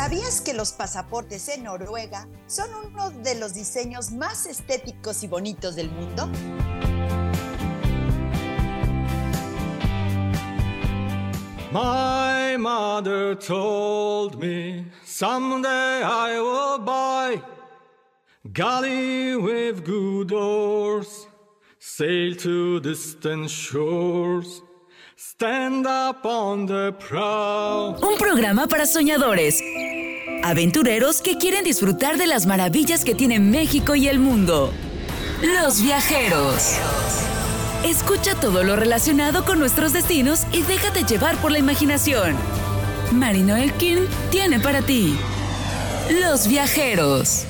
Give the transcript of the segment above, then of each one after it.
¿Sabías que los pasaportes en Noruega son uno de los diseños más estéticos y bonitos del mundo? My mother told me someday I will buy galley with good oars, sail to distant shores. Un programa para soñadores, aventureros que quieren disfrutar de las maravillas que tiene México y el mundo. Los viajeros. Escucha todo lo relacionado con nuestros destinos y déjate llevar por la imaginación. Marino Elkin tiene para ti Los viajeros.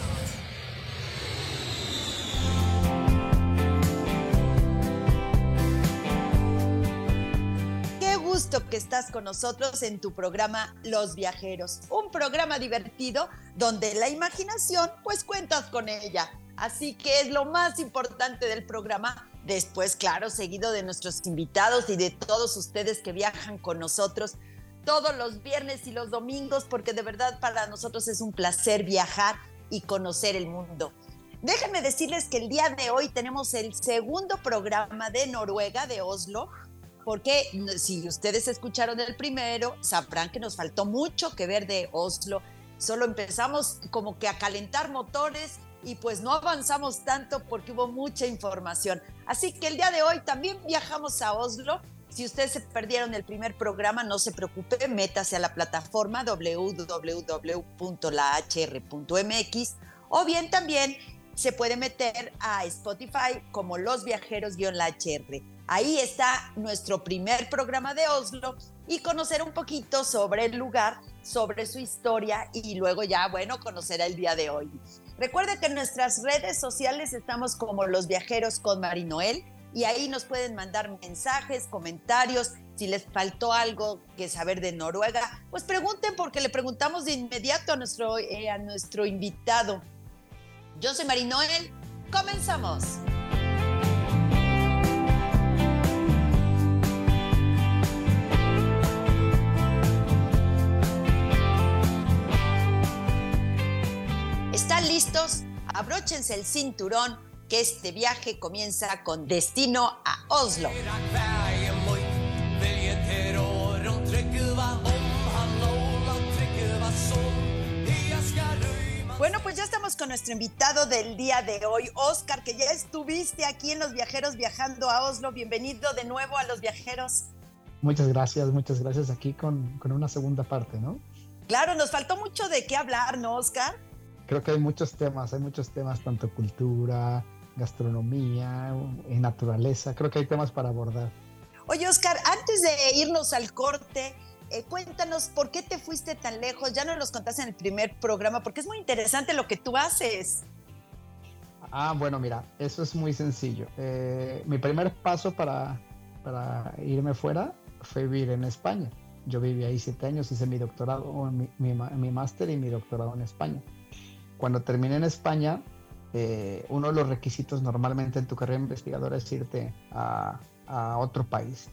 Que estás con nosotros en tu programa Los Viajeros, un programa divertido donde la imaginación pues cuentas con ella. Así que es lo más importante del programa. Después, claro, seguido de nuestros invitados y de todos ustedes que viajan con nosotros todos los viernes y los domingos, porque de verdad para nosotros es un placer viajar y conocer el mundo. Déjenme decirles que el día de hoy tenemos el segundo programa de Noruega, de Oslo, porque si ustedes escucharon el primero, sabrán que nos faltó mucho que ver de Oslo. Solo empezamos como que a calentar motores y pues no avanzamos tanto porque hubo mucha información. Así que el día de hoy también viajamos a Oslo. Si ustedes se perdieron el primer programa, no se preocupe, métase a la plataforma www.lahr.mx o bien también se puede meter a Spotify como Los Viajeros-la HR. Ahí está nuestro primer programa de Oslo y conocer un poquito sobre el lugar, sobre su historia y luego ya, bueno, conocer el día de hoy. Recuerde que en nuestras redes sociales estamos como Los Viajeros con Marinoel y ahí nos pueden mandar mensajes, comentarios. Si les faltó algo que saber de Noruega, pues pregunten porque le preguntamos de inmediato a nuestro, eh, a nuestro invitado. Yo soy Marinoel. Comenzamos. Abróchense el cinturón que este viaje comienza con destino a Oslo. Bueno, pues ya estamos con nuestro invitado del día de hoy, Oscar, que ya estuviste aquí en Los Viajeros viajando a Oslo. Bienvenido de nuevo a Los Viajeros. Muchas gracias, muchas gracias aquí con, con una segunda parte, ¿no? Claro, nos faltó mucho de qué hablar, ¿no, Oscar? Creo que hay muchos temas, hay muchos temas, tanto cultura, gastronomía, y naturaleza. Creo que hay temas para abordar. Oye, Oscar, antes de irnos al corte, eh, cuéntanos por qué te fuiste tan lejos. Ya nos los contaste en el primer programa, porque es muy interesante lo que tú haces. Ah, bueno, mira, eso es muy sencillo. Eh, mi primer paso para, para irme fuera fue vivir en España. Yo viví ahí siete años, hice mi doctorado, mi, mi, mi máster y mi doctorado en España. Cuando terminé en España, eh, uno de los requisitos normalmente en tu carrera investigadora es irte a, a otro país.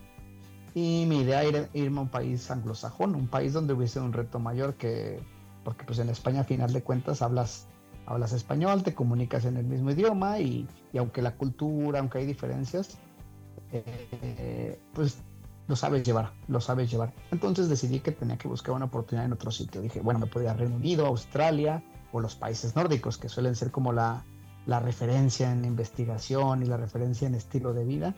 Y mi idea era irme a un país anglosajón, un país donde hubiese un reto mayor que, porque pues en España a final de cuentas hablas, hablas español, te comunicas en el mismo idioma y, aunque la cultura, aunque hay diferencias, eh, pues lo sabes llevar, lo sabes llevar. Entonces decidí que tenía que buscar una oportunidad en otro sitio. Dije, bueno, me podía Reino Unido, Australia o los países nórdicos, que suelen ser como la, la referencia en investigación y la referencia en estilo de vida.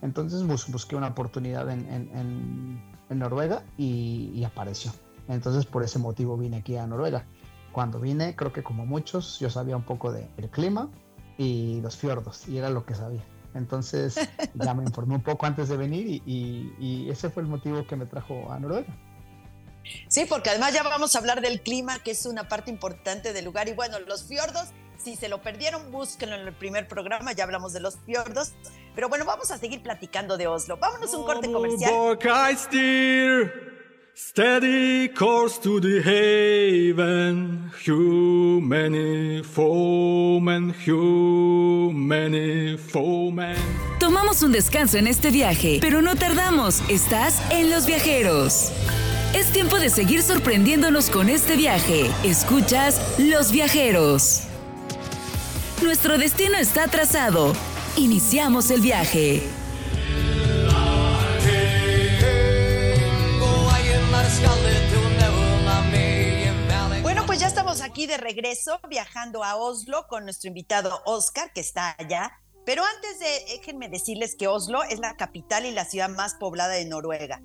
Entonces bus busqué una oportunidad en, en, en, en Noruega y, y, apareció. Entonces por ese motivo vine aquí a Noruega. Cuando vine, creo que como muchos, yo sabía un poco del de clima y los fiordos, y era lo que sabía. Entonces ya me informé un poco antes de venir y, y, y ese fue el motivo que me trajo a Noruega. Sí, porque además ya vamos a hablar del clima, que es una parte importante del lugar. Y bueno, los fiordos, si se lo perdieron, búsquenlo en el primer programa, ya hablamos de los fiordos. Pero bueno, vamos a seguir platicando de Oslo. Vámonos a un corte comercial. Steady course to the haven, foemen, foemen. Tomamos un descanso en este viaje, pero no tardamos. Estás en Los Viajeros. Es tiempo de seguir sorprendiéndonos con este viaje. Escuchas Los Viajeros. Nuestro destino está trazado. Iniciamos el viaje. Bueno, pues ya estamos aquí de regreso, viajando a Oslo con nuestro invitado Oscar, que está allá. Pero antes de, déjenme decirles que Oslo es la capital y la ciudad más poblada de Noruega,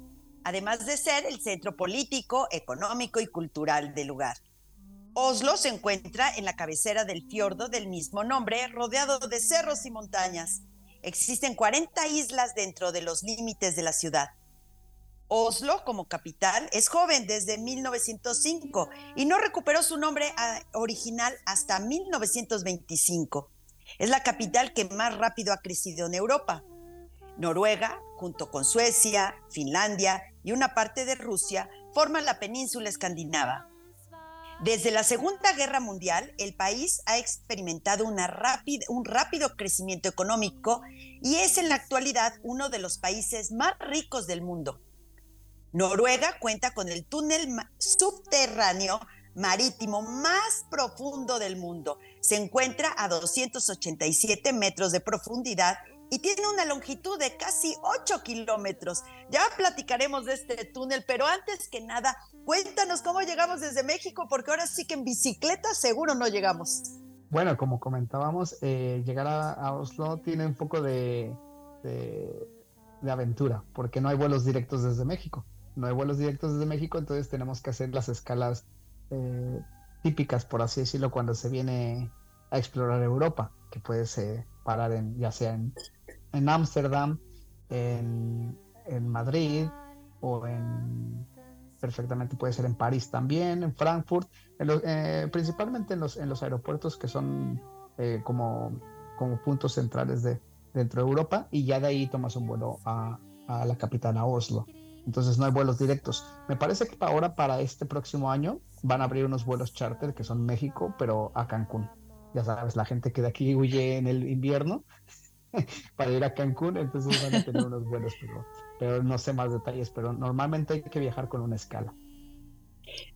además de ser el centro político, económico y cultural del lugar. Oslo se encuentra en la cabecera del fiordo del mismo nombre, rodeado de cerros y montañas. Existen 40 islas dentro de los límites de la ciudad. Oslo, como capital, es joven desde 1905 y no recuperó su nombre ah, original hasta 1925. Es la capital que más rápido ha crecido en Europa. Noruega, junto con Suecia, Finlandia y una parte de Rusia, forman la península escandinava. Desde la Segunda Guerra Mundial, el país ha experimentado un rápido crecimiento económico y es en la actualidad uno de los países más ricos del mundo. Noruega cuenta con el túnel subterráneo marítimo más profundo del mundo. Se encuentra a 287 metros de profundidad y tiene una longitud de casi 8 kilómetros. Ya platicaremos de este túnel, pero antes que nada, cuéntanos cómo llegamos desde México, porque ahora sí que en bicicleta seguro no llegamos. Bueno, como comentábamos, eh, llegar a, Oslo tiene un poco de, de, aventura, porque no hay vuelos directos desde México. No hay vuelos directos desde México, entonces tenemos que hacer las escalas eh, típicas, por así decirlo, cuando se viene a explorar Europa, que puedes parar en, ya sea en en Ámsterdam, en, en, Madrid o en perfectamente puede ser en París también, en Frankfurt, eh, principalmente en los, en los aeropuertos que son eh, como, como puntos centrales de, dentro de Europa y ya de ahí tomas un vuelo a, a la capital, a Oslo. Entonces no hay vuelos directos. Me parece que ahora para este próximo año van a abrir unos vuelos charter que son México, pero a Cancún. Ya sabes, la gente que de aquí huye en el invierno para ir a Cancún, entonces van a tener unos vuelos, pero, no sé más detalles, pero normalmente hay que viajar con una escala.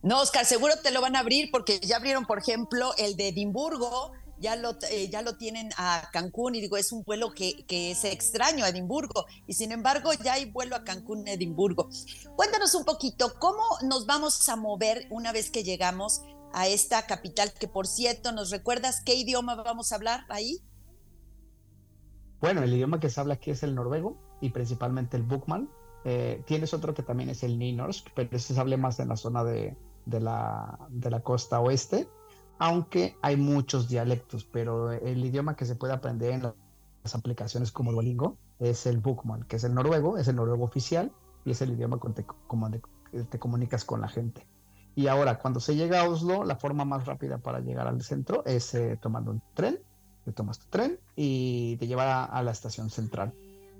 No, Oscar, seguro te lo van a abrir porque ya abrieron, por ejemplo, el de Edimburgo, ya lo, eh, ya lo tienen a Cancún y digo, es un vuelo que, que, es extraño a Edimburgo y sin embargo ya hay vuelo a Cancún, Edimburgo. Cuéntanos un poquito, ¿cómo nos vamos a mover una vez que llegamos a esta capital? Que por cierto, ¿nos recuerdas qué idioma vamos a hablar ahí? Bueno, el idioma que se habla aquí es el noruego y principalmente el Bukman. Eh, tienes otro que también es el Nynorsk, pero ese se habla más en la zona de, la, de la costa oeste, aunque hay muchos dialectos, pero el idioma que se puede aprender en las aplicaciones como Duolingo es el Bukman, que es el noruego, es el noruego oficial y es el idioma con te, como te comunicas con la gente. Y ahora, cuando se llega a Oslo, la forma más rápida para llegar al centro es eh, tomando un tren te tomas tu tren y te lleva a, la estación central.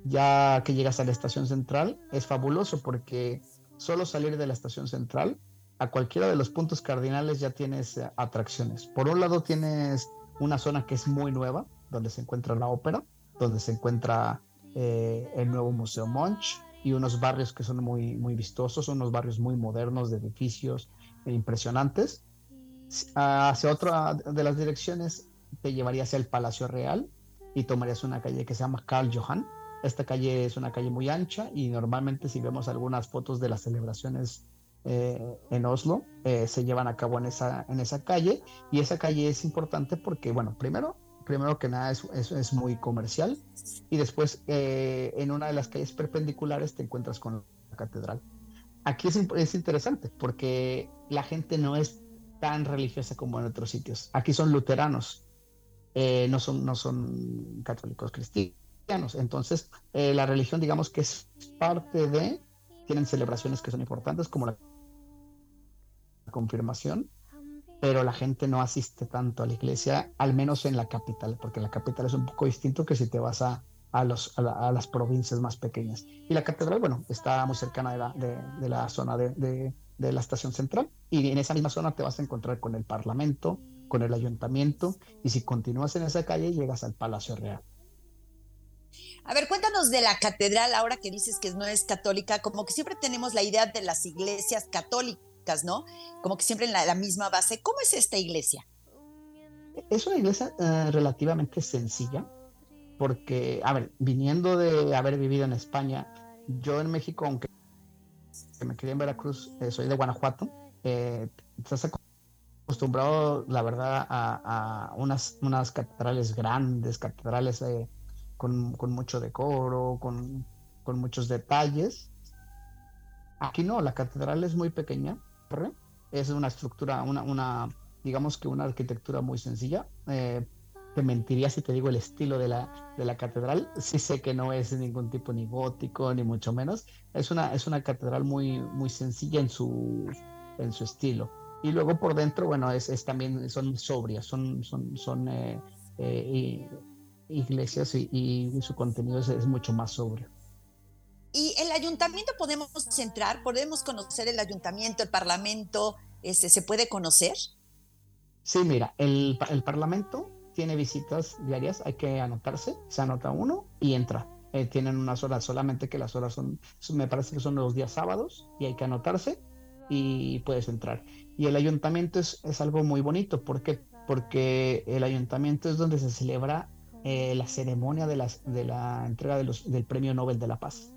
Ya que llegas a la estación central, es fabuloso porque solo salir de la estación central, a cualquiera de los puntos cardinales ya tienes eh, atracciones. Por un lado tienes una zona que es muy nueva, donde se encuentra la ópera, donde se encuentra eh, el nuevo Museo Monch y unos barrios que son muy, muy vistosos, unos barrios muy modernos de edificios impresionantes. Hacia otra de las direcciones te llevaría hacia el Palacio Real y tomarías una calle que se llama Karl Johan. Esta calle es una calle muy ancha y normalmente si vemos algunas fotos de las celebraciones eh, en Oslo, eh, se llevan a cabo en esa, en esa calle y esa calle es importante porque, bueno, primero, primero que nada es, es, muy comercial y después eh, en una de las calles perpendiculares te encuentras con la catedral. Aquí es, es interesante porque la gente no es tan religiosa como en otros sitios. Aquí son luteranos eh, no, son, no son católicos cristianos. Entonces, eh, la religión, digamos que es parte de, tienen celebraciones que son importantes, como la confirmación, pero la gente no asiste tanto a la iglesia, al menos en la capital, porque la capital es un poco distinto que si te vas a, a, los, a, las provincias más pequeñas. Y la catedral, bueno, está muy cercana de la, de, la zona de, de, la estación central, y en esa misma zona te vas a encontrar con el parlamento, con el ayuntamiento y si continúas en esa calle llegas al Palacio Real. A ver, cuéntanos de la catedral, ahora que dices que no es católica, como que siempre tenemos la idea de las iglesias católicas, ¿no? Como que siempre en la, misma base. ¿Cómo es esta iglesia? Es una iglesia eh, relativamente sencilla, porque, a ver, viniendo de haber vivido en España, yo en México, aunque me crié en Veracruz, eh, soy de Guanajuato, eh, estás acostumbrado, la verdad, a, unas, unas catedrales grandes, catedrales eh, con, mucho decoro, con, muchos detalles. Aquí no, la catedral es muy pequeña, es una estructura, una, una, digamos que una arquitectura muy sencilla. Eh, te mentiría si te digo el estilo de la, de la catedral. Sí sé que no es ningún tipo ni gótico, ni mucho menos. Es una, es una catedral muy, muy sencilla en su, en su estilo. Y luego por dentro, bueno, es, es también, son sobrias, son, son, son eh, eh, iglesias y, su contenido es, mucho más sobrio. ¿Y el ayuntamiento podemos entrar? ¿Podemos conocer el ayuntamiento, el parlamento? Este, ¿Se puede conocer? Sí, mira, el, el parlamento tiene visitas diarias, hay que anotarse, se anota uno y entra. Eh, tienen unas horas, solamente que las horas son, me parece que son los días sábados y hay que anotarse y puedes entrar. Y el ayuntamiento es, es algo muy bonito, ¿por qué? Porque el ayuntamiento es donde se celebra eh, la ceremonia de, las, de la entrega de los, del Premio Nobel de la Paz.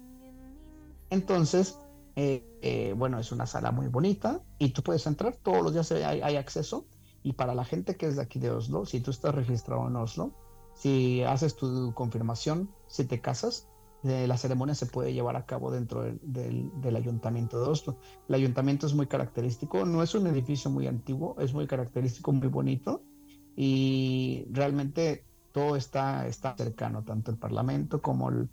Entonces, eh, eh, bueno, es una sala muy bonita y tú puedes entrar, todos los días hay, hay, acceso. Y para la gente que es de aquí de Oslo, si tú estás registrado en Oslo, si haces tu confirmación, si te casas, la ceremonia se puede llevar a cabo dentro del, ayuntamiento de Oslo. El ayuntamiento es muy característico, no es un edificio muy antiguo, es muy característico, muy bonito y realmente todo está, está cercano, tanto el parlamento como el,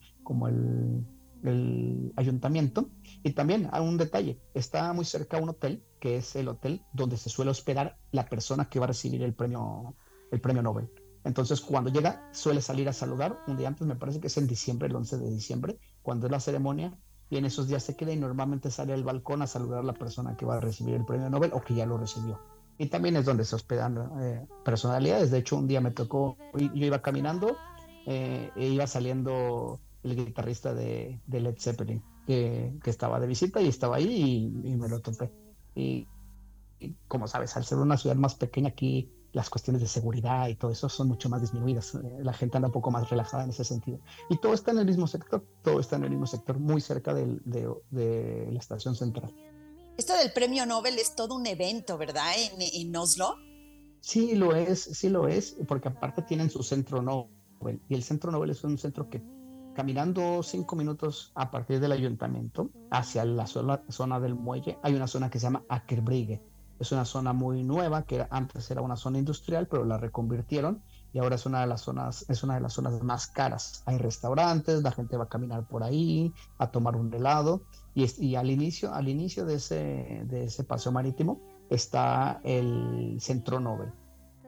ayuntamiento. Y también hay un detalle, está muy cerca un hotel, que es el hotel donde se suele hospedar la persona que va a recibir el premio, el premio Nobel. Entonces, cuando llega, suele salir a saludar. Un día antes, me parece que es en diciembre, el 11 de diciembre, cuando es la ceremonia. Y en esos días se queda y normalmente sale al balcón a saludar a la persona que va a recibir el premio Nobel o que ya lo recibió. Y también es donde se hospedan eh, personalidades. De hecho, un día me tocó, yo iba caminando eh, e iba saliendo el guitarrista de, Led Zeppelin, que, estaba de visita y estaba ahí y, me lo topé. Y, y, como sabes, al ser una ciudad más pequeña aquí las cuestiones de seguridad y todo eso son mucho más disminuidas. Eh, la gente anda un poco más relajada en ese sentido. Y todo está en el mismo sector, todo está en el mismo sector, muy cerca de, de, la estación central. Esto del premio Nobel es todo un evento, ¿verdad? En, en, Oslo. Sí, lo es, sí lo es, porque aparte tienen su centro Nobel. Y el centro Nobel es un centro que caminando cinco minutos a partir del ayuntamiento hacia la zona, zona del muelle, hay una zona que se llama Akerbrigge es una zona muy nueva, que antes era una zona industrial, pero la reconvirtieron y ahora es una de las zonas, es una de las zonas más caras. Hay restaurantes, la gente va a caminar por ahí, a tomar un helado, y, y al inicio, al inicio de ese, de ese paseo marítimo está el Centro Nobel.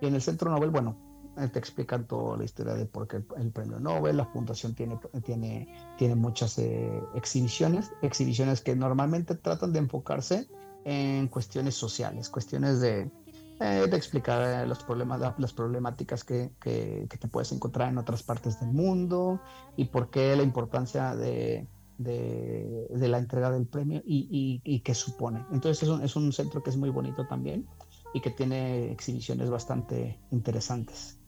Y en el Centro Nobel, bueno, eh, te explican toda la historia de por qué el, premio Nobel, la fundación tiene, tiene, tiene muchas eh, exhibiciones, exhibiciones que normalmente tratan de enfocarse en cuestiones sociales, cuestiones de, eh, explicar los problemas, las problemáticas que, que, te puedes encontrar en otras partes del mundo y por qué la importancia de, de, de la entrega del premio y, y, y qué supone. Entonces es un, es un centro que es muy bonito también y que tiene exhibiciones bastante interesantes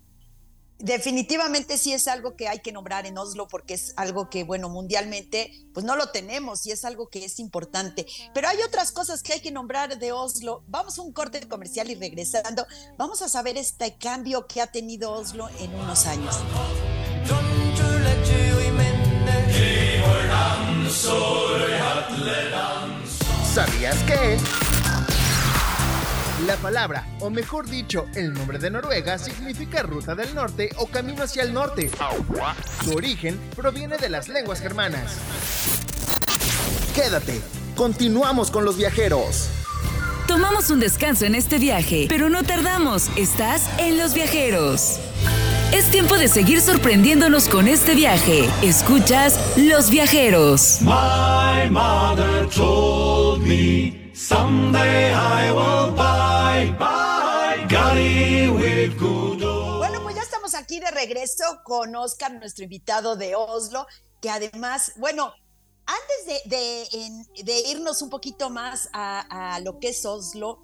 definitivamente sí es algo que hay que nombrar en Oslo porque es algo que, bueno, mundialmente pues no lo tenemos y es algo que es importante. Pero hay otras cosas que hay que nombrar de Oslo. Vamos a un corte comercial y regresando, vamos a saber este cambio que ha tenido Oslo en unos años. ¿Sabías que? La palabra, o mejor dicho, el nombre de Noruega significa ruta del norte o camino hacia el norte. Su origen proviene de las lenguas germanas. Quédate, continuamos con los viajeros. Tomamos un descanso en este viaje, pero no tardamos, estás en los viajeros. Es tiempo de seguir sorprendiéndonos con este viaje. Escuchas Los Viajeros. My mother told me Someday aquí de regreso con Oscar, nuestro invitado de Oslo, que además, bueno, antes de, irnos un poquito más a, lo que es Oslo,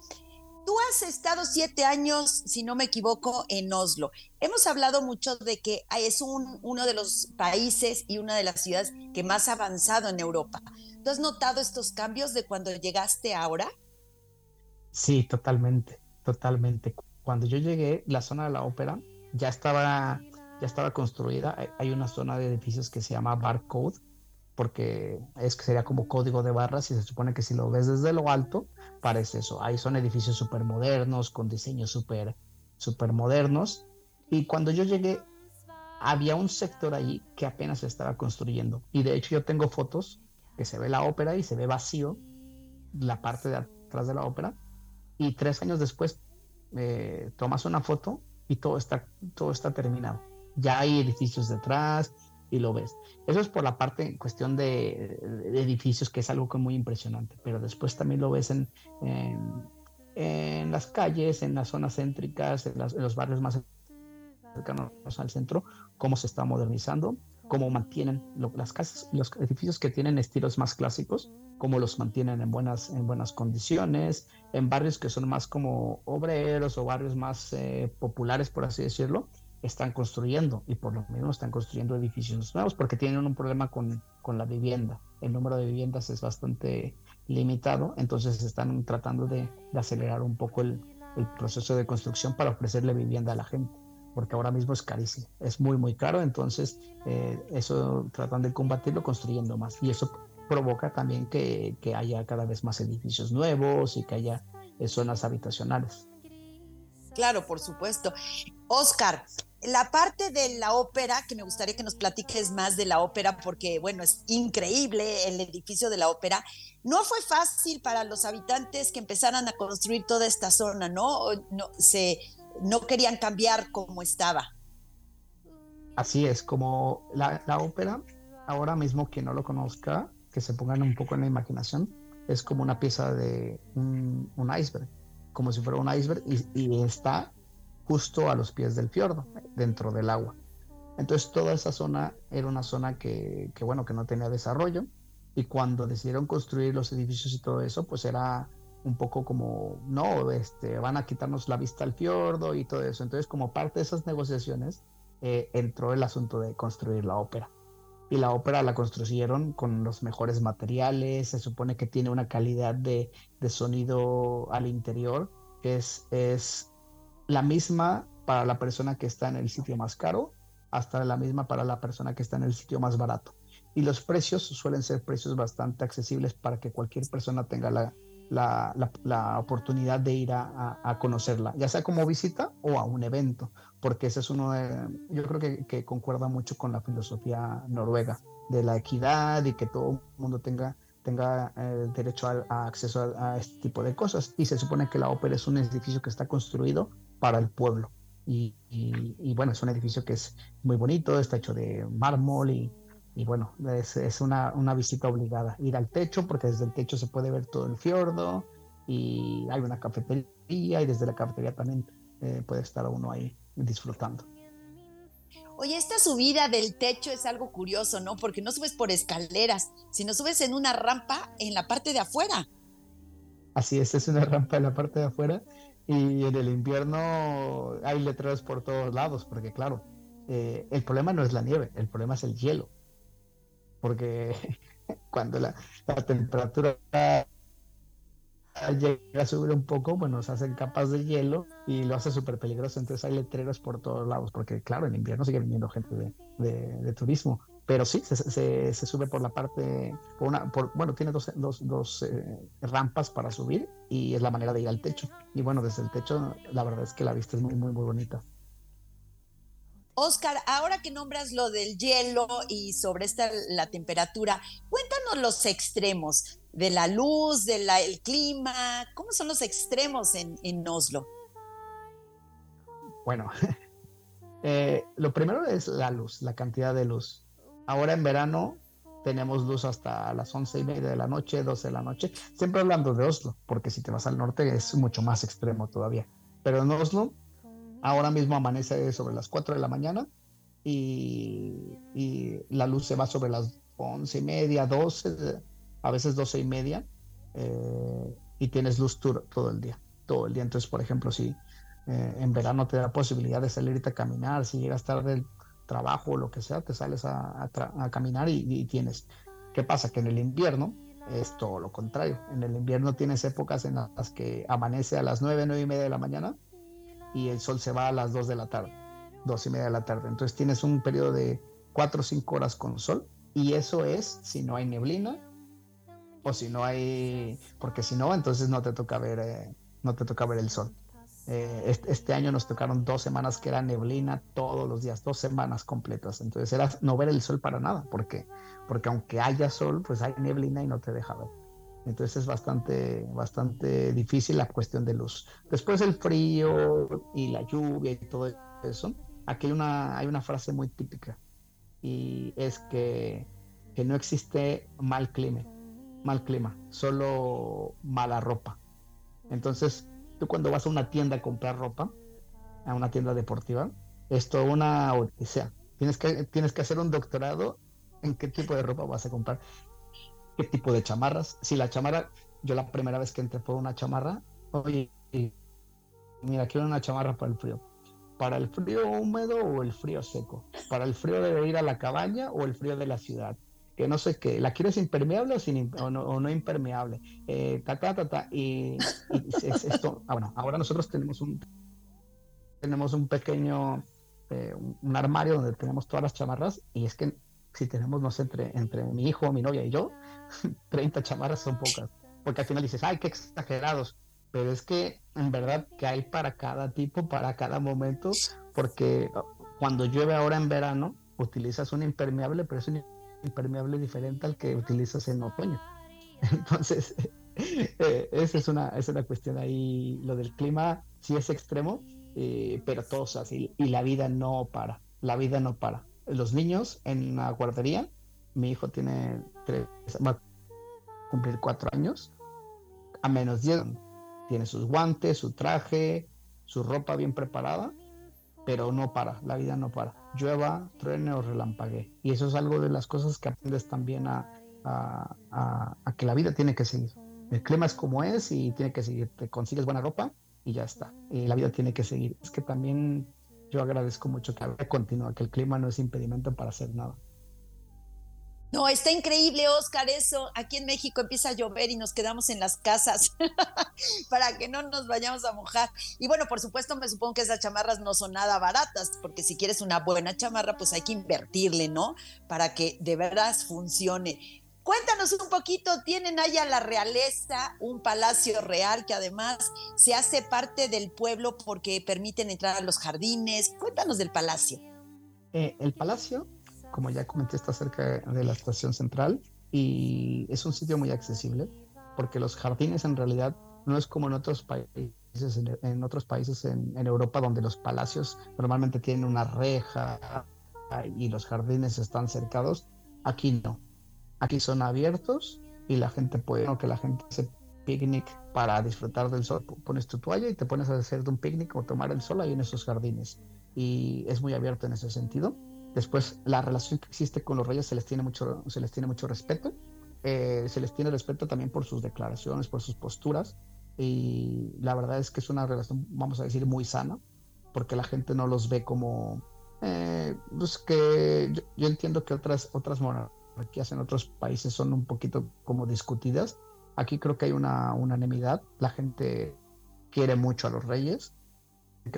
tú has estado siete años, si no me equivoco, en Oslo. Hemos hablado mucho de que es uno de los países y una de las ciudades que más ha avanzado en Europa. ¿Tú has notado estos cambios de cuando llegaste ahora? Sí, totalmente, totalmente. Cuando yo llegué, la zona de la ópera ya estaba, ya estaba construida. Hay una zona de edificios que se llama Barcode, porque es que sería como código de barras y se supone que si lo ves desde lo alto, parece eso. Ahí son edificios súper modernos, con diseños súper super modernos. Y cuando yo llegué, había un sector ahí que apenas se estaba construyendo. Y de hecho yo tengo fotos que se ve la ópera y se ve vacío la parte de atrás de la ópera. Y tres años después eh, tomas una foto y todo está, todo está terminado. Ya hay edificios detrás, y lo ves. Eso es por la parte en cuestión de, edificios, que es algo que muy impresionante, pero después también lo ves en, en, las calles, en las zonas céntricas, en, los barrios más cercanos al centro, cómo se está modernizando, cómo mantienen las casas, los edificios que tienen estilos más clásicos, cómo los mantienen en buenas, en buenas condiciones, en barrios que son más como obreros o barrios más eh, populares, por así decirlo, están construyendo y por lo menos están construyendo edificios nuevos porque tienen un problema con, con la vivienda. El número de viviendas es bastante limitado, entonces están tratando de, acelerar un poco el, proceso de construcción para ofrecerle vivienda a la gente, porque ahora mismo es carísimo, es muy, muy caro, entonces eh, eso tratan de combatirlo construyendo más y eso provoca también que, que haya cada vez más edificios nuevos y que haya eh, zonas habitacionales. Claro, por supuesto. Oscar, la parte de la ópera, que me gustaría que nos platiques más de la ópera, porque bueno, es increíble el edificio de la ópera. No fue fácil para los habitantes que empezaran a construir toda esta zona, ¿no? No, se, no querían cambiar como estaba. Así es, como la, ópera, ahora mismo quien no lo conozca, que se pongan un poco en la imaginación, es como una pieza de un, iceberg, como si fuera un iceberg y, y está justo a los pies del fiordo, dentro del agua. Entonces toda esa zona era una zona que, bueno, que no tenía desarrollo y cuando decidieron construir los edificios y todo eso, pues era un poco como, no, este, van a quitarnos la vista al fiordo y todo eso. Entonces como parte de esas negociaciones eh, entró el asunto de construir la ópera. Y la ópera la construyeron con los mejores materiales, se supone que tiene una calidad de, sonido al interior que es, es la misma para la persona que está en el sitio más caro hasta la misma para la persona que está en el sitio más barato. Y los precios suelen ser precios bastante accesibles para que cualquier persona tenga la, la, oportunidad de ir a, conocerla, ya sea como visita o a un evento, porque ese es uno de, yo creo que, concuerda mucho con la filosofía noruega de la equidad y que todo el mundo tenga tenga eh, derecho a, acceso a, este tipo de cosas. Y se supone que la ópera es un edificio que está construido para el pueblo. Y, bueno, es un edificio que es muy bonito, está hecho de mármol y, bueno, es, una, una, visita obligada. Ir al techo, porque desde el techo se puede ver todo el fiordo y hay una cafetería y desde la cafetería también eh, puede estar uno ahí disfrutando. Oye, esta subida del techo es algo curioso, ¿no? Porque no subes por escaleras, sino subes en una rampa en la parte de afuera. Así es, es una rampa en la parte de afuera y en el invierno hay letreros por todos lados, porque claro, eh, el problema no es la nieve, el problema es el hielo. Porque cuando la, temperatura llega a subir un poco, bueno, se hacen capas de hielo y lo hace súper peligroso. Entonces hay letreros por todos lados, porque claro, en invierno sigue viniendo gente de turismo pero sí, se, se, sube por la parte, por una, por, bueno, tiene dos, dos, dos eh, rampas para subir y es la manera de ir al techo. Y bueno, desde el techo la verdad es que la vista es muy, muy, muy bonita. Oscar, ahora que nombras lo del hielo y sobre esta la temperatura, cuéntanos los extremos de la luz, del clima, ¿cómo son los extremos en, en Oslo? Bueno, eh, lo primero es la luz, la cantidad de luz. Ahora en verano tenemos luz hasta las once y media de la noche, 12 de la noche, siempre hablando de Oslo, porque si te vas al norte es mucho más extremo todavía. Pero en Oslo Ahora mismo amanece sobre las 4 de la mañana y, la luz se va sobre las 11 y media, 12, a veces 12 y media, eh, y tienes luz todo el día, todo el día. Entonces, por ejemplo, si eh, en verano te da posibilidad de salirte a caminar, si llegas tarde del trabajo o lo que sea, te sales a, caminar y, y, tienes. ¿Qué pasa? Que en el invierno es todo lo contrario. En el invierno tienes épocas en las que amanece a las 9, 9 y media de la mañana y el sol se va a las 2 de la tarde, 2 y media de la tarde. Entonces tienes un periodo de 4 o 5 horas con sol y eso es si no hay neblina o si no hay, porque si no, entonces no te toca ver, eh, no te toca ver el sol. Eh, este, este, año nos tocaron dos semanas que era neblina todos los días, dos semanas completas. Entonces era no ver el sol para nada, porque porque aunque haya sol, pues hay neblina y no te deja ver. Entonces es bastante, bastante difícil la cuestión de luz. Después el frío y la lluvia y todo eso. Aquí hay una, hay una frase muy típica y es que, que no existe mal clima, mal clima, solo mala ropa. Entonces tú cuando vas a una tienda a comprar ropa, a una tienda deportiva, es una odisea. Tienes que, tienes que hacer un doctorado en qué tipo de ropa vas a comprar, qué tipo de chamarras. Si la chamarra, yo la primera vez que entré por una chamarra, oye, mira, quiero una chamarra para el frío. ¿Para el frío húmedo o el frío seco? ¿Para el frío de ir a la cabaña o el frío de la ciudad? Que no sé qué, ¿la quieres impermeable o, sin, o, no, impermeable? Eh, ta, ta, Y, es, esto, ah, bueno, ahora nosotros tenemos un, tenemos un pequeño, eh, un armario donde tenemos todas las chamarras y es que si tenemos, no sé, entre, entre mi hijo, mi novia y yo, 30 chamarras son pocas. Porque al final dices, ay, qué exagerados. Pero es que en verdad que hay para cada tipo, para cada momento, porque cuando llueve ahora en verano, utilizas un impermeable, pero es un impermeable diferente al que utilizas en otoño. Entonces, eh, esa es una, es una cuestión ahí. Lo del clima sí es extremo, eh, pero todo es así. Y la vida no para. La vida no para los niños en la guardería. Mi hijo tiene tres, va a cumplir cuatro años. A menos diez. Tiene sus guantes, su traje, su ropa bien preparada, pero no para, la vida no para. Llueva, truene o relampague. Y eso es algo de las cosas que aprendes también a, a, que la vida tiene que seguir. El clima es como es y tiene que seguir. Te consigues buena ropa y ya está. La vida tiene que seguir. Es que también yo agradezco mucho que continúe, que el clima no es impedimento para hacer nada. No, está increíble, Oscar, eso. Aquí en México empieza a llover y nos quedamos en las casas para que no nos vayamos a mojar. Y bueno, por supuesto, me supongo que esas chamarras no son nada baratas, porque si quieres una buena chamarra, pues hay que invertirle, ¿no? Para que de verdad funcione. Cuéntanos un poquito, tienen allá la realeza, un palacio real que además se hace parte del pueblo porque permiten entrar a los jardines. Cuéntanos del palacio. Eh, el palacio, como ya comenté, está cerca de la estación central y es un sitio muy accesible porque los jardines en realidad no es como en otros países, en, otros países en, en Europa donde los palacios normalmente tienen una reja y los jardines están cercados. Aquí no Aquí son abiertos y la gente puede, que la gente hace picnic para disfrutar del sol. Pones tu toalla y te pones a hacer un picnic o tomar el sol ahí en esos jardines. Y es muy abierto en ese sentido. Después, la relación que existe con los reyes se les tiene mucho, se les tiene mucho respeto. Eh, se les tiene respeto también por sus declaraciones, por sus posturas. Y la verdad es que es una relación, vamos a decir, muy sana, porque la gente no los ve como. Eh, pues que yo, yo, entiendo que otras, otras monarquías monarquías en otros países son un poquito como discutidas. Aquí creo que hay una unanimidad. La gente quiere mucho a los reyes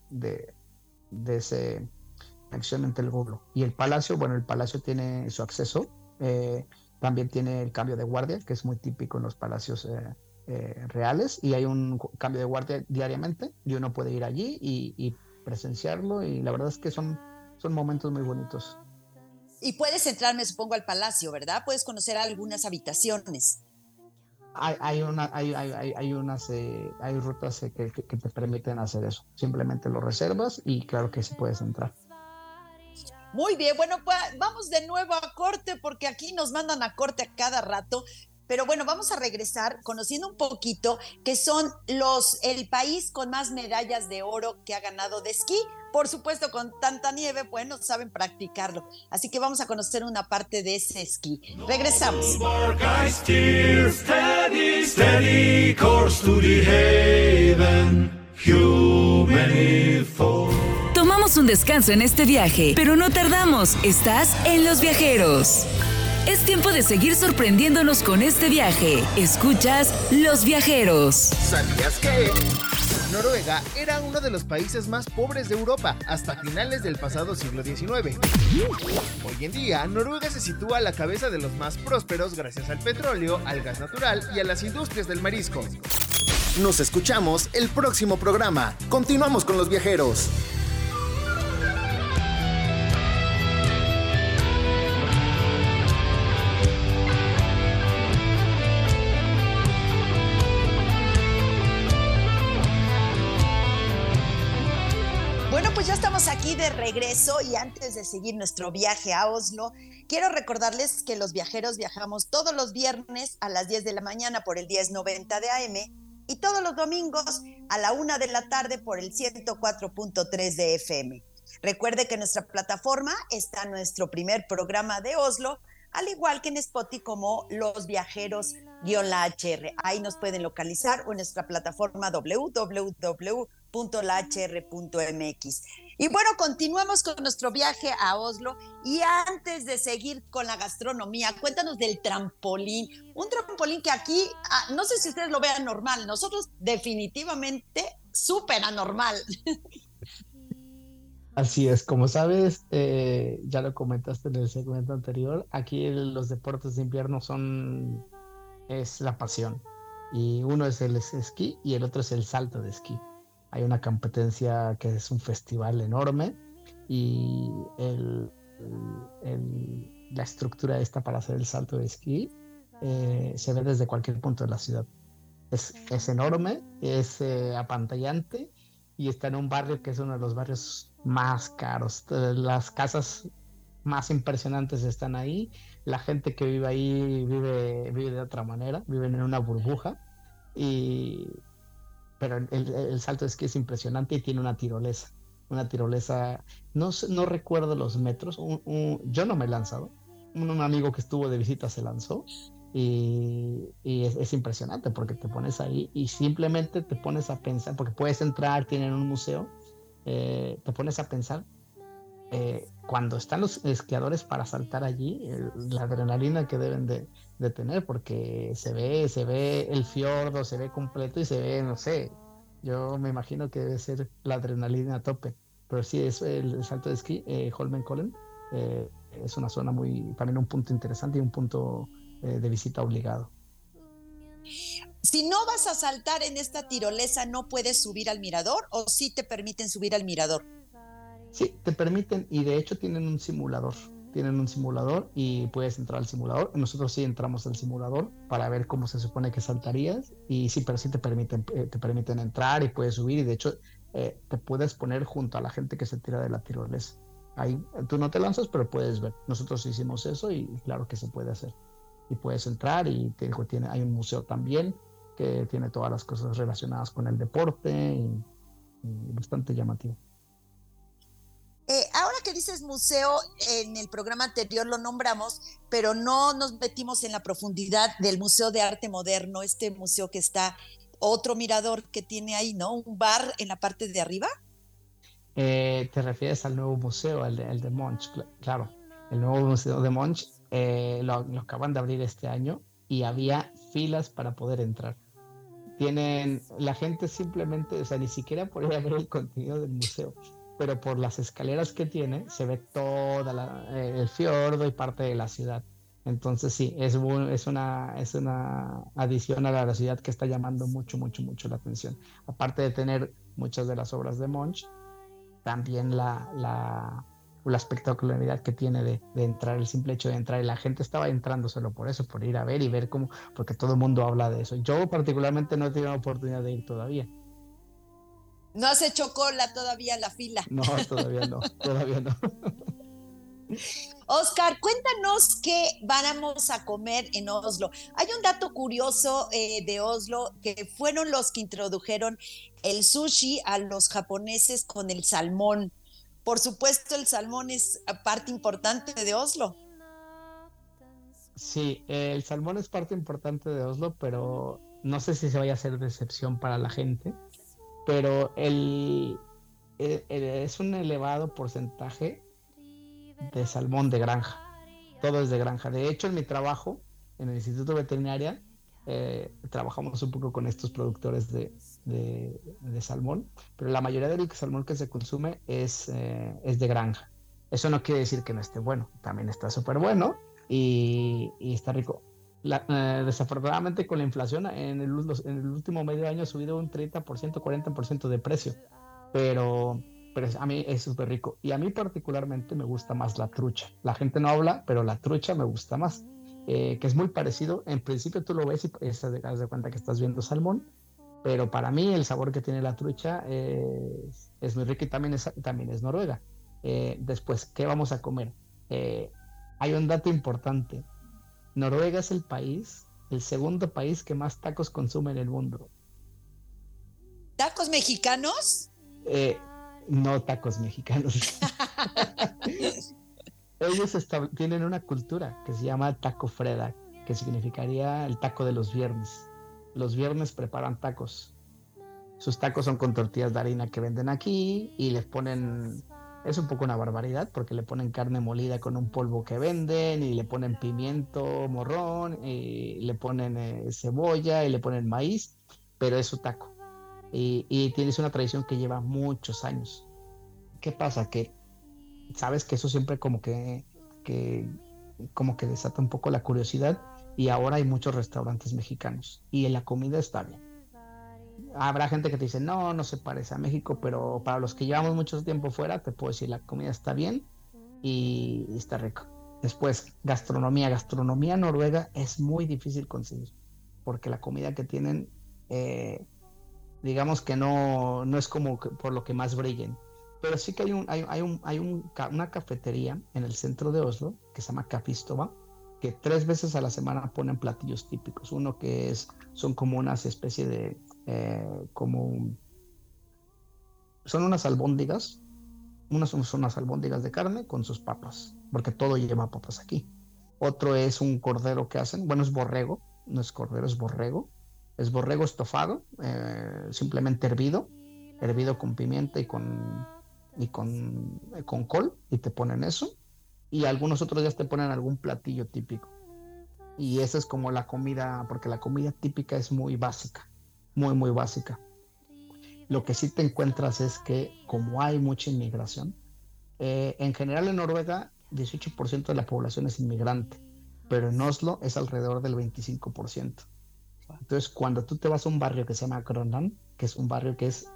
de, de esa conexión entre el pueblo y el palacio. Bueno, el palacio tiene su acceso. Eh, también tiene el cambio de guardia, que es muy típico en los palacios eh, eh, reales. Y hay un cambio de guardia diariamente y uno puede ir allí y, y presenciarlo. Y la verdad es que son, son momentos muy bonitos. Y puedes entrar, me supongo, al palacio, ¿verdad? Puedes conocer algunas habitaciones. Hay, hay, una, hay, hay, hay unas eh, hay rutas eh, que, que, te permiten hacer eso. Simplemente lo reservas y claro que sí puedes entrar. Muy bien, bueno, pues vamos de nuevo a corte porque aquí nos mandan a corte a cada rato. Pero bueno, vamos a regresar conociendo un poquito que son los el país con más medallas de oro que ha ganado de esquí. Por supuesto, con tanta nieve, bueno, saben practicarlo. Así que vamos a conocer una parte de ese esquí. Regresamos. Tomamos un descanso en este viaje, pero no tardamos. Estás en Los Viajeros. Es tiempo de seguir sorprendiéndonos con este viaje. Escuchas Los Viajeros. ¿Sabías que Noruega era uno de los países más pobres de Europa hasta finales del pasado siglo XIX? Hoy en día, Noruega se sitúa a la cabeza de los más prósperos gracias al petróleo, al gas natural y a las industrias del marisco. Nos escuchamos el próximo programa. Continuamos con los viajeros. Regreso y antes de seguir nuestro viaje a Oslo, quiero recordarles que los viajeros viajamos todos los viernes a las 10 de la mañana por el 1090 de AM y todos los domingos a la 1 de la tarde por el 104.3 de FM. Recuerde que en nuestra plataforma está nuestro primer programa de Oslo, al igual que en Spotify como Los Viajeros-la HR. Ahí nos pueden localizar en nuestra plataforma www.lahr.mx. Y bueno, continuamos con nuestro viaje a Oslo y antes de seguir con la gastronomía, cuéntanos del trampolín. Un trampolín que aquí, ah, no sé si ustedes lo vean normal, nosotros definitivamente súper anormal. Así es, como sabes, eh, ya lo comentaste en el segmento anterior, aquí los deportes de invierno son, es la pasión. Y uno es el esquí y el otro es el salto de esquí hay una competencia que es un festival enorme y la estructura esta para hacer el salto de esquí eh, se ve desde cualquier punto de la ciudad. Es, enorme, es eh, apantallante y está en un barrio que es uno de los barrios más caros. Las casas más impresionantes están ahí. La gente que vive ahí vive, vive de otra manera, viven en una burbuja. Y pero el, salto de esquí es impresionante y tiene una tirolesa. Una tirolesa, no, no recuerdo los metros, yo no me he lanzado, un, amigo que estuvo de visita se lanzó y, es, impresionante porque te pones ahí y simplemente te pones a pensar, porque puedes entrar, tienen un museo, eh, te pones a pensar eh, cuando están los esquiadores para saltar allí, la adrenalina que deben de, tener porque se ve, se ve el fiordo, se ve completo y se ve, no sé, yo me imagino que debe ser la adrenalina a tope. Pero sí, es el, salto de esquí, eh, Holmenkollen, eh, es una zona muy, también un punto interesante y un punto eh, de visita obligado. Si no vas a saltar en esta tirolesa, ¿no puedes subir al mirador o sí te permiten subir al mirador? Sí, te permiten y de hecho tienen un simulador tienen un simulador y puedes entrar al simulador. Nosotros sí entramos al simulador para ver cómo se supone que saltarías y sí, pero sí te permiten, eh, te permiten entrar y puedes subir y de hecho eh, te puedes poner junto a la gente que se tira de la tirolesa. Ahí tú no te lanzas, pero puedes ver. Nosotros hicimos eso y claro que se puede hacer. Y puedes entrar y tiene, hay un museo también que tiene todas las cosas relacionadas con el deporte y bastante llamativo. Dices museo, en el programa anterior lo nombramos, pero no nos metimos en la profundidad del Museo de Arte Moderno, este museo que está, otro mirador que tiene ahí, ¿no? Un bar en la parte de arriba. Eh, te refieres al nuevo museo, el de, de Monch, claro. El nuevo museo de Monch eh, lo, lo acaban de abrir este año y había filas para poder entrar tienen la gente simplemente, o sea, ni siquiera podía ver el contenido del museo pero por las escaleras que tiene se ve toda eh, el fiordo y parte de la ciudad. Entonces sí, es, es, una, es una adición a la ciudad que está llamando mucho, mucho, mucho la atención. Aparte de tener muchas de las obras de Munch, también la, la, la espectacularidad que tiene de, de, entrar, el simple hecho de entrar. Y la gente estaba entrando solo por eso, por ir a ver y ver cómo, porque todo el mundo habla de eso. Yo particularmente no he tenido la oportunidad de ir todavía no has hecho cola todavía la fila. No, todavía no, todavía no. Oscar, cuéntanos qué vamos a comer en Oslo. Hay un dato curioso eh, de Oslo que fueron los que introdujeron el sushi a los japoneses con el salmón. Por supuesto, el salmón es parte importante de Oslo. Sí, el salmón es parte importante de Oslo, pero no sé si se vaya a hacer decepción para la gente. Pero el, es un elevado porcentaje de salmón de granja. Todo es de granja. De hecho, en mi trabajo, en el Instituto Veterinaria, eh, trabajamos un poco con estos productores de, salmón, pero la mayoría del salmón que se consume es, eh, es de granja. Eso no quiere decir que no esté bueno, también está súper bueno y, está rico. Eh, desafortunadamente con la inflación en el, en el último medio año ha subido un 30%, 40% de precio, pero pero a mí es súper rico. Y a mí particularmente me gusta más la trucha. La gente no habla, pero la trucha me gusta más, eh, que es muy parecido. En principio tú lo ves y te das de cuenta que estás viendo salmón, pero para mí el sabor que tiene la trucha es muy rico y también es, también es Noruega. Eh, después, ¿qué vamos a comer? Eh, hay un dato importante. Noruega es el país, el segundo país que más tacos consume en el mundo. ¿Tacos mexicanos? Eh, no tacos mexicanos. Ellos tienen una cultura que se llama taco freda, que significaría el taco de los viernes. Los viernes preparan tacos. Sus tacos son con tortillas de harina que venden aquí y les ponen, es un poco una barbaridad porque le ponen carne molida con un polvo que venden y le ponen pimiento morrón y le ponen eh, cebolla y le ponen maíz, pero es su taco y, tienes una tradición que lleva muchos años. ¿Qué pasa? Que sabes que eso siempre como que, que, como que desata un poco la curiosidad y ahora hay muchos restaurantes mexicanos y la comida está bien. Habrá gente que te dice, no, no se parece a México, pero para los que llevamos mucho tiempo fuera, te puedo decir, la comida está bien y, está rico. Después, gastronomía. Gastronomía noruega es muy difícil conseguir porque la comida que tienen eh, digamos que no, no es como por lo que más brillen. Pero sí que hay, un, hay, hay, un, hay un, una cafetería en el centro de Oslo que se llama Cafistova, que tres veces a la semana ponen platillos típicos. Uno que es, son como unas especie de, eh, como, son unas albóndigas, unas son unas albóndigas de carne con sus papas, porque todo lleva papas aquí. Otro es un cordero que hacen, bueno, es borrego, no es cordero, es borrego, es borrego estofado, eh, simplemente hervido, hervido con pimienta y con, y con, eh, con col, y te ponen eso. Y algunos otros días te ponen algún platillo típico. Y esa es como la comida, porque la comida típica es muy básica, muy, muy básica. Lo que sí te encuentras es que como hay mucha inmigración, eh, en general en Noruega 18% de la población es inmigrante, pero en Oslo es alrededor del 25%. Entonces, cuando tú te vas a un barrio que se llama Gronland, que es un barrio que es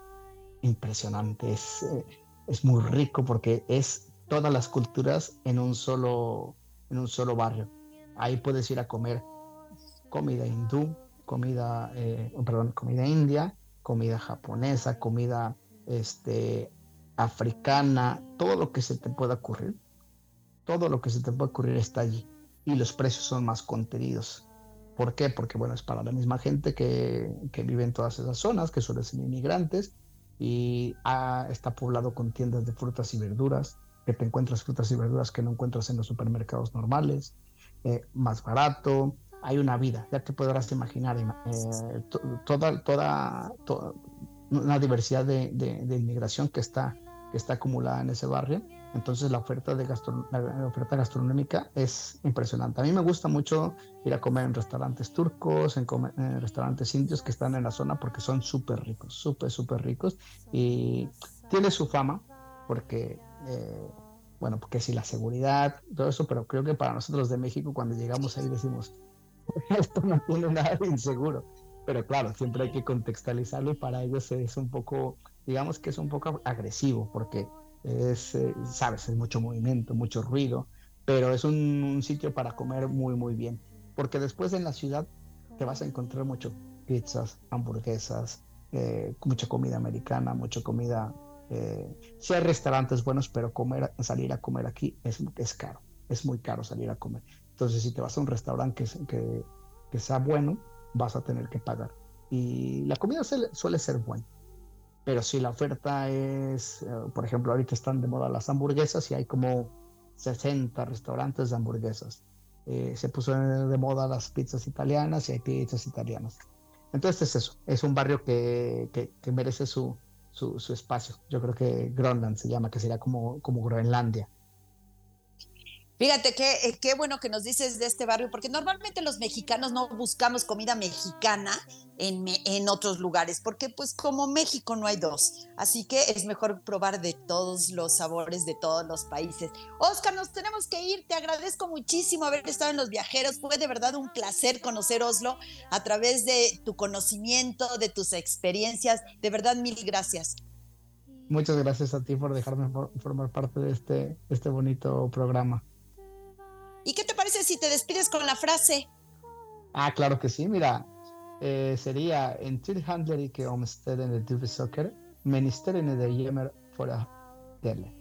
impresionante, es, eh, es muy rico porque es todas las culturas en un solo, en un solo barrio. Ahí puedes ir a comer comida hindú, comida, eh, perdón, comida india, comida japonesa, comida este, africana, todo lo que se te pueda ocurrir. Todo lo que se te pueda ocurrir está allí. Y los precios son más contenidos. ¿Por qué? Porque bueno, es para la misma gente que, que vive en todas esas zonas, que suelen ser inmigrantes, y está poblado con tiendas de frutas y verduras, que te encuentras frutas y verduras que no encuentras en los supermercados normales, eh, más barato, hay una vida, ya te podrás imaginar eh, toda, toda, una diversidad de, inmigración que está, acumulada en ese barrio entonces la oferta, de gastronómica es impresionante. A mí me gusta mucho ir a comer en restaurantes turcos, en, restaurantes indios que están en la zona porque son súper ricos, súper, súper ricos. Y tiene su fama porque, eh, bueno, porque sí, la seguridad, todo eso, pero creo que para nosotros de México cuando llegamos ahí decimos, esto no tiene nada de inseguro. Pero claro, siempre hay que contextualizarlo y para ellos es un poco, digamos que es un poco agresivo porque es, eh, sabes, es mucho movimiento, mucho ruido, pero es un, sitio para comer muy, muy bien. Porque después en la ciudad te vas a encontrar mucho pizzas, hamburguesas, eh, mucha comida americana, mucha comida Eh, sí hay restaurantes buenos, pero comer, salir a comer aquí es, es caro, es muy caro salir a comer. Entonces, si te vas a un restaurante que, que, que sea bueno, vas a tener que pagar. Y la comida suele ser buena. Pero si la oferta es, eh, por ejemplo, ahorita están de moda las hamburguesas y hay como 60 restaurantes de hamburguesas. Eh, se puso de moda las pizzas italianas y hay pizzas italianas. Entonces es eso, es un barrio que, que, merece su, su, espacio. Yo creo que Groenland se llama, que sería como, como Groenlandia. Fíjate qué, eh, qué bueno que nos dices de este barrio, porque normalmente los mexicanos no buscamos comida mexicana en, en, otros lugares, porque pues como México no hay dos, así que es mejor probar de todos los sabores de todos los países. Oscar, nos tenemos que ir, te agradezco muchísimo haber estado en Los Viajeros, fue de verdad un placer conocer Oslo a través de tu conocimiento, de tus experiencias, de verdad mil gracias. Muchas gracias a ti por dejarme formar parte de este, este bonito programa. ¿Y qué te parece si te despides con la frase? Ah, claro que sí, mira. Eh, sería en till handler icke omsteden de duve soccer, ministerien de yemer fuera dele.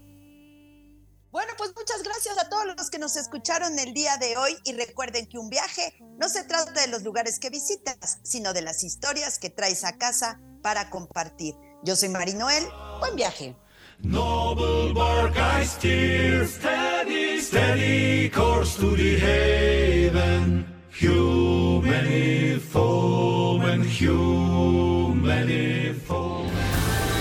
Bueno, pues muchas gracias a todos los que nos escucharon el día de hoy y recuerden que un viaje no se trata de los lugares que visitas, sino de las historias que traes a casa para compartir. Yo soy Mari Noel, buen viaje. Noble bark I steady, steady course to the haven. Human foemen, human foemen.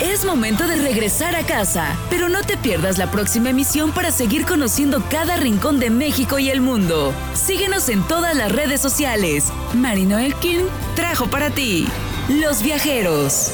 Es momento de regresar a casa, pero no te pierdas la próxima emisión para seguir conociendo cada rincón de México y el mundo. Síguenos en todas las redes sociales. Marino Elkin trajo para ti Los Viajeros.